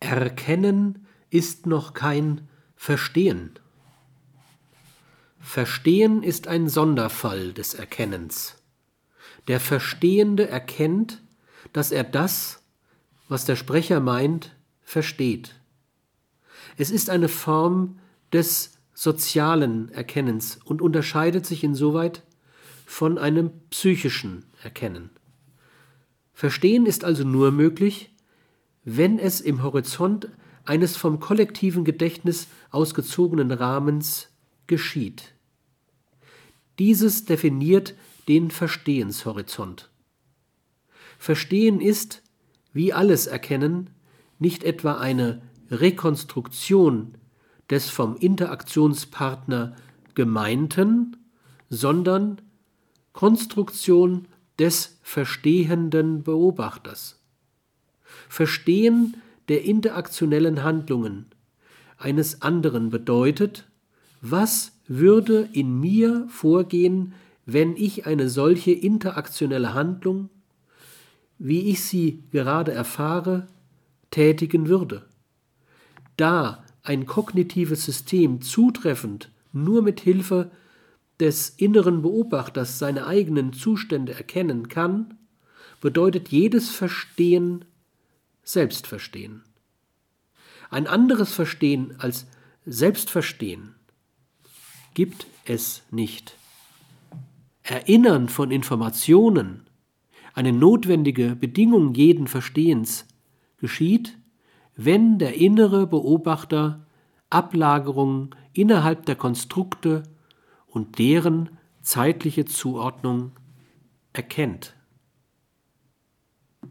Erkennen ist noch kein Verstehen. Verstehen ist ein Sonderfall des Erkennens. Der Verstehende erkennt, dass er das, was der Sprecher meint, versteht. Es ist eine Form des sozialen Erkennens und unterscheidet sich insoweit von einem psychischen Erkennen. Verstehen ist also nur möglich, wenn es im Horizont eines vom kollektiven Gedächtnis ausgezogenen Rahmens geschieht. Dieses definiert den Verstehenshorizont. Verstehen ist, wie alles Erkennen, nicht etwa eine Rekonstruktion des vom Interaktionspartner Gemeinten, sondern Konstruktion des verstehenden Beobachters. Verstehen der interaktionellen Handlungen eines anderen bedeutet, was würde in mir vorgehen, wenn ich eine solche interaktionelle Handlung, wie ich sie gerade erfahre, tätigen würde. Da ein kognitives System zutreffend nur mit Hilfe des inneren Beobachters seine eigenen Zustände erkennen kann, bedeutet jedes Verstehen Selbstverstehen. Ein anderes Verstehen als Selbstverstehen gibt es nicht. Erinnern von Informationen, eine notwendige Bedingung jeden Verstehens, geschieht, wenn der innere Beobachter Ablagerungen innerhalb der Konstrukte und deren zeitliche Zuordnung erkennt.